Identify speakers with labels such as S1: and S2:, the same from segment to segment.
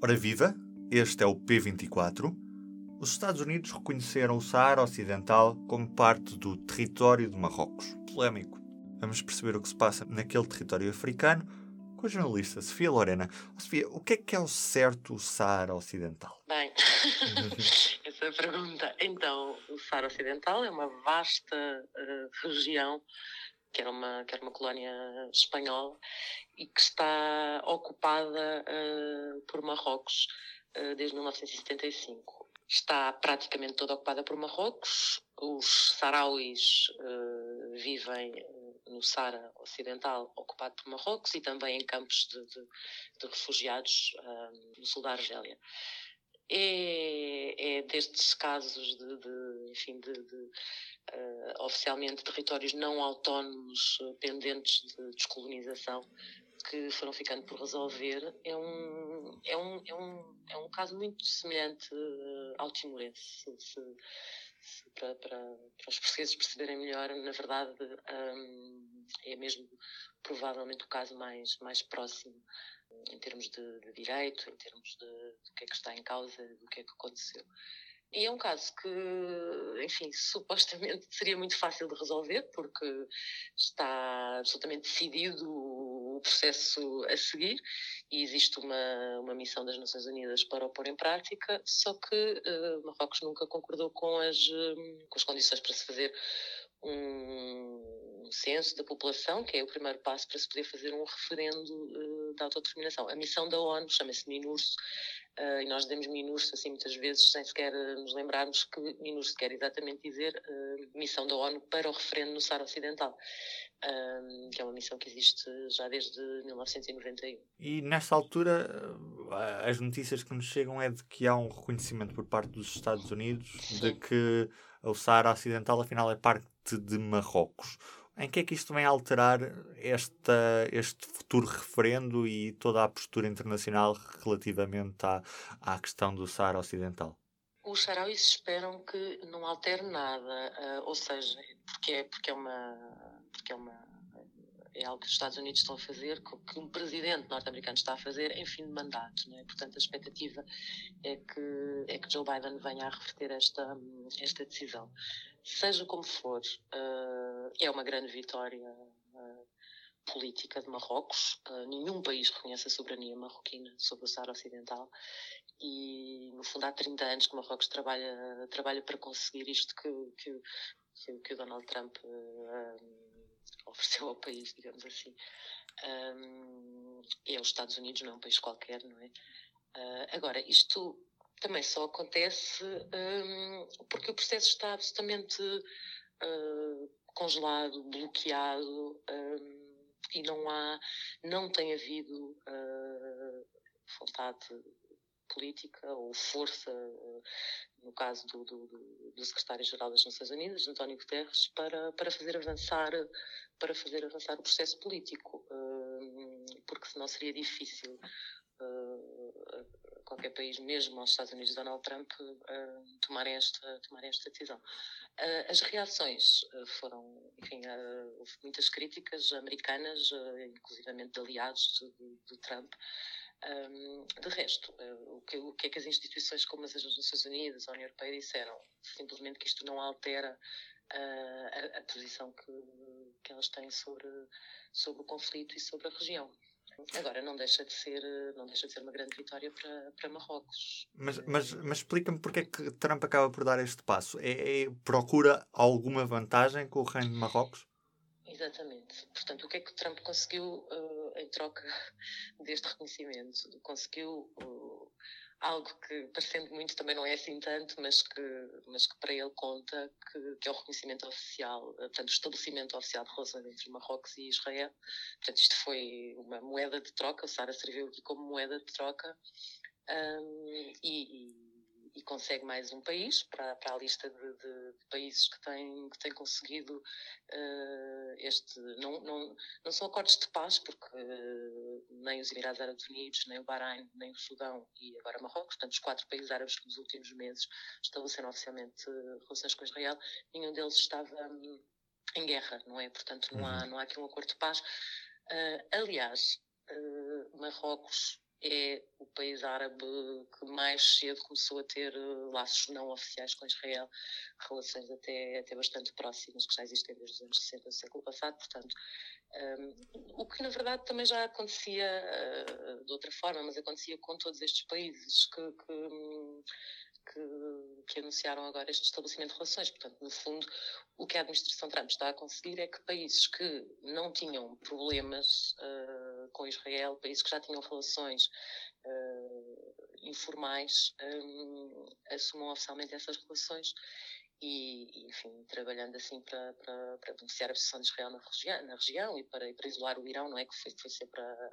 S1: Ora viva, este é o P24. Os Estados Unidos reconheceram o Saara Ocidental como parte do território de Marrocos. Polémico. Vamos perceber o que se passa naquele território africano com a jornalista Sofia Lorena. Sofia, o que é que é o certo Saara Ocidental?
S2: Bem, essa é a pergunta. Então, o Saara Ocidental é uma vasta uh, região que era uma, que era uma colónia espanhola e que está ocupada uh, por Marrocos uh, desde 1975. Está praticamente toda ocupada por Marrocos. Os sarauis uh, vivem no Sara Ocidental, ocupado por Marrocos, e também em campos de, de, de refugiados no sul da Argélia é, é destes casos de, de enfim, de, de uh, oficialmente territórios não autónomos uh, pendentes de descolonização que foram ficando por resolver é um, é um, é um, é um caso muito semelhante uh, ao timorense. Se, se, se, para, para, para, os portugueses perceberem melhor, na verdade, um, é mesmo provavelmente o caso mais, mais próximo em termos de, de direito, em termos de, do que é que está em causa, do que é que aconteceu. E é um caso que, enfim, supostamente seria muito fácil de resolver, porque está absolutamente decidido o processo a seguir e existe uma, uma missão das Nações Unidas para o pôr em prática, só que uh, Marrocos nunca concordou com as, com as condições para se fazer um censo da população, que é o primeiro passo para se poder fazer um referendo uh, de autodeterminação. A missão da ONU chama-se MINURSO, uh, e nós dizemos MINURSO assim muitas vezes sem sequer nos lembrarmos que MINURSO quer exatamente dizer uh, missão da ONU para o referendo no Saara Ocidental, que é uma missão que existe já desde 1991.
S1: E nesta altura, as notícias que nos chegam é de que há um reconhecimento por parte dos Estados Unidos Sim. de que o Saara Ocidental afinal é parte de Marrocos. Em que é que isto vem alterar esta, este futuro referendo e toda a postura internacional relativamente à, à questão do Saara Ocidental?
S2: Os sarauis esperam que não altere nada, uh, ou seja, porque é, porque é uma. Porque é uma é algo que os Estados Unidos estão a fazer, que um presidente norte-americano está a fazer em fim de mandato. Não é? Portanto, a expectativa é que, é que Joe Biden venha a reverter esta, esta decisão. Seja como for, uh, é uma grande vitória uh, política de Marrocos. Uh, nenhum país reconhece a soberania marroquina sobre o Saara Ocidental e, no fundo, há 30 anos que Marrocos trabalha, trabalha para conseguir isto que, que, que, que o Donald Trump ofereceu ao país, digamos assim. Um, é os Estados Unidos, não é um país qualquer, não é? Uh, agora, isto também só acontece um, porque o processo está absolutamente uh, congelado, bloqueado um, e não há, não tem havido uh, vontade política ou força, no caso do, do, do secretário-geral das Nações Unidas, António Guterres, para, para fazer avançar para fazer avançar o processo político, hum, porque senão seria difícil hum, qualquer país, mesmo aos Estados Unidos Donald Trump, tomarem esta, tomarem esta decisão. As reações foram, enfim, houve muitas críticas americanas, inclusivamente de aliados de Trump, um, de resto, uh, o, que, o, que, é que as instituições como as Nações Unidas, a União Europeia disseram? Simplesmente que isto não altera uh, a, a, posição que, que elas têm sobre, sobre o conflito e sobre a região. Agora, não deixa de ser, não deixa de ser uma grande vitória para, para Marrocos.
S1: Mas, mas, mas explica-me porque é que Trump acaba por dar este passo. É, é, procura alguma vantagem com o reino de Marrocos?
S2: Exatamente. Portanto, o que é que Trump conseguiu uh, em troca deste reconhecimento? Conseguiu uh, algo que, parecendo muito, também não é assim tanto, mas que, mas que para ele conta, que, que é o reconhecimento oficial, eh, portanto, o estabelecimento oficial de relações entre Marrocos e Israel. Portanto, isto foi uma moeda de troca, o Sara serviu aqui como moeda de troca. Um, e, e e consegue mais um país para, para a lista de, de, de, países que têm, que têm conseguido uh, este. Não, não, não são acordos de paz, porque uh, nem os Emirados Árabes Unidos, nem o Bahrein, nem o Sudão e agora Marrocos, portanto, os quatro países árabes que nos últimos meses estabeleceram oficialmente uh, relações com Israel, nenhum deles estava um, em guerra, não é? Portanto, não há, uhum. não há aqui um acordo de paz. aliás, Marrocos é o país árabe que mais cedo começou a ter uh, laços não oficiais com Israel, relações até, até bastante próximas, que já existem desde os anos 60 do século passado, portanto, um, o que na verdade também já acontecia uh, de outra forma, mas acontecia com todos estes países que, que um, que, que, anunciaram agora este estabelecimento de relações. Portanto, no fundo, o que a administração Trump está a conseguir é que países que não tinham problemas uh, com Israel, países que já tinham relações uh, informais, um, assumam oficialmente essas relações e, enfim, trabalhando assim para, para, para beneficiar a posição de Israel na região, na região e, para, para isolar o Irão, não é? Que foi, foi sempre a,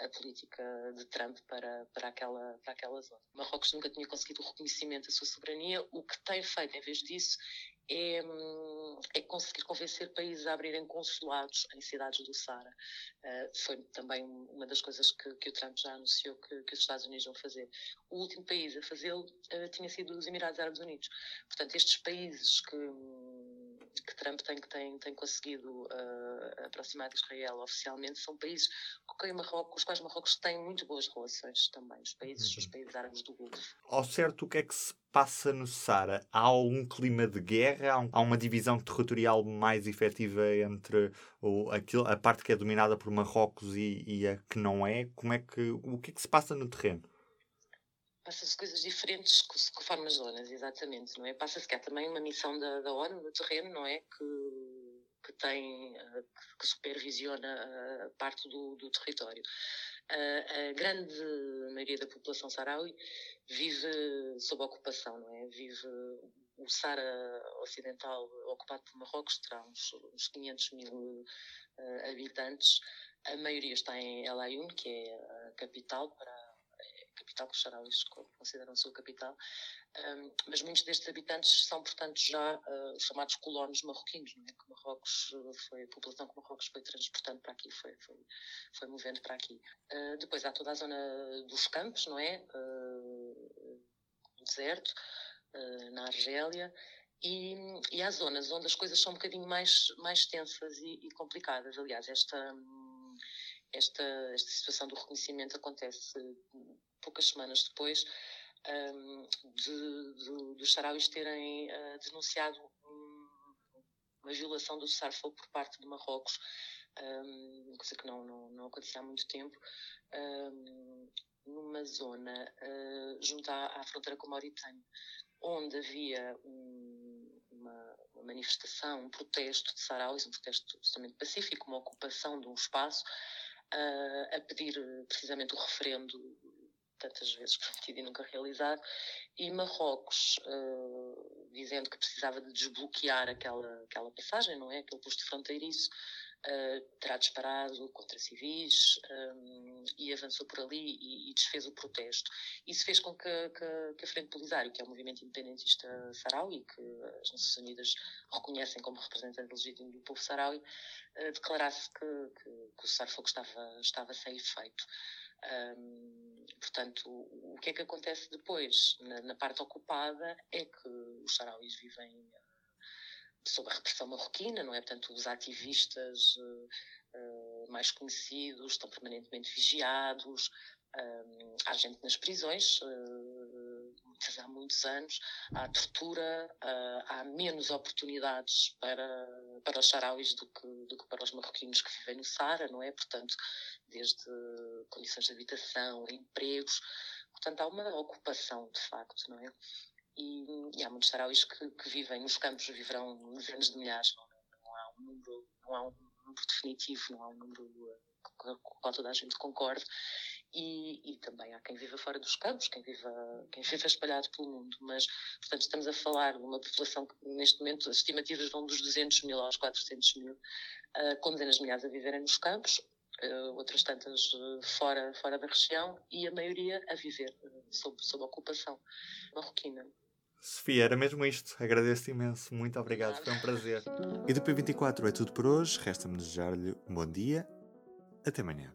S2: a política de Trump para, para, aquela, para aquela zona. Marrocos nunca tinha conseguido o reconhecimento da sua soberania, o que tem feito, em vez disso, é, hum, é, conseguir convencer países a abrirem consulados em cidades do Sara. Uh, foi também uma das coisas que, que o Trump já anunciou que, que, os Estados Unidos vão fazer. O último país a fazê-lo uh, tinha sido os Emirados Árabes Unidos. Portanto, estes países que, que Trump tem, tem, tem conseguido uh, aproximar de Israel oficialmente são países com, Marrocos, os quais Marrocos tem muito boas relações também, os países, os uhum. países árabes do Golfo.
S1: Ao certo, o que é que se passa no Sara? Há algum clima de guerra? Há uma divisão territorial mais efetiva entre o, aquilo, a parte que é dominada por Marrocos e, e a que não é? Como é que, o que é que se passa no terreno?
S2: Passa-se coisas diferentes conforme as zonas, exatamente, não é? Passa-se que há também uma missão da, da ONU no terreno, não é? Que, que tem, eh, que supervisiona a parte do, do território. A, a, grande maioria da população saharaui vive sob ocupação, não é? Vive o Sara Ocidental ocupado por Marrocos terá uns, uns 500 mil uh, habitantes. A maioria está em El Ayoun, que é a capital para capital, que os sarauis consideram a sua capital, um, mas muitos destes habitantes são, portanto, já uh, chamados colonos marroquinos, não é? Que Marrocos uh, foi, a população que Marrocos foi transportando para aqui, foi, foi, foi movendo para aqui. Uh, depois há toda a zona dos campos, não é? Uh, deserto, na Argélia, e, e há zonas onde as coisas são um bocadinho mais, mais tensas e, e complicadas. Aliás, esta, esta, esta situação do reconhecimento acontece poucas semanas depois um, de, de, dos sarauis terem uh, denunciado um, uma violação do cessar-fogo por parte de Marrocos, um, coisa que não, não, não acontecia há muito tempo, um, numa zona uh, junto à, à, fronteira com a Mauritânia, onde havia um, uma, uma, manifestação, um protesto de sarauis, um protesto absolutamente pacífico, uma ocupação de um espaço, uh, a pedir precisamente o referendo tantas vezes prometido e nunca realizado, e Marrocos uh, dizendo que precisava de desbloquear aquela, aquela passagem, não é? Aquele posto fronteiriço, uh, terá disparado contra civis um, eh, e avançou por ali e, e, desfez o protesto. Isso fez com que, que, que a Frente Polisário, que é o movimento independentista saraui, que as Nações Unidas reconhecem como representante legítimo do povo saraui, uh, declarasse que, que, que o cessar-fogo estava, estava sem efeito. Um, portanto, o, que é que acontece depois? Na, na parte ocupada é que os sarauis vivem uh, sob a repressão marroquina, não é? Portanto, os ativistas uh, uh, mais conhecidos estão permanentemente vigiados, há gente nas prisões, há muitos anos, há tortura, há menos oportunidades para, para os sarauis do que, do que para os marroquinos que vivem no Sara, não é? Portanto, desde condições de habitação, empregos. Portanto, há uma ocupação, de facto, não é? E, e há muitos sarauis que, que, vivem nos campos, viverão dezenas de milhares, não, não, há um número, não há um número definitivo, não há um número com o qual toda a gente concorde. E, e, também há quem viva fora dos campos, quem viva, quem viva espalhado pelo mundo. Mas, portanto, estamos a falar de uma população que, neste momento, as estimativas vão dos 200 mil aos 400 mil, uh, com dezenas de milhares a viverem nos campos, uh, outras tantas uh, fora, fora da região e a maioria a viver uh, sob, sob ocupação marroquina.
S1: Sofia, era mesmo isto. Agradeço-te imenso. Muito obrigado. Foi um prazer. E do P24 é tudo por hoje. Resta-me desejar-lhe um bom dia. Até amanhã.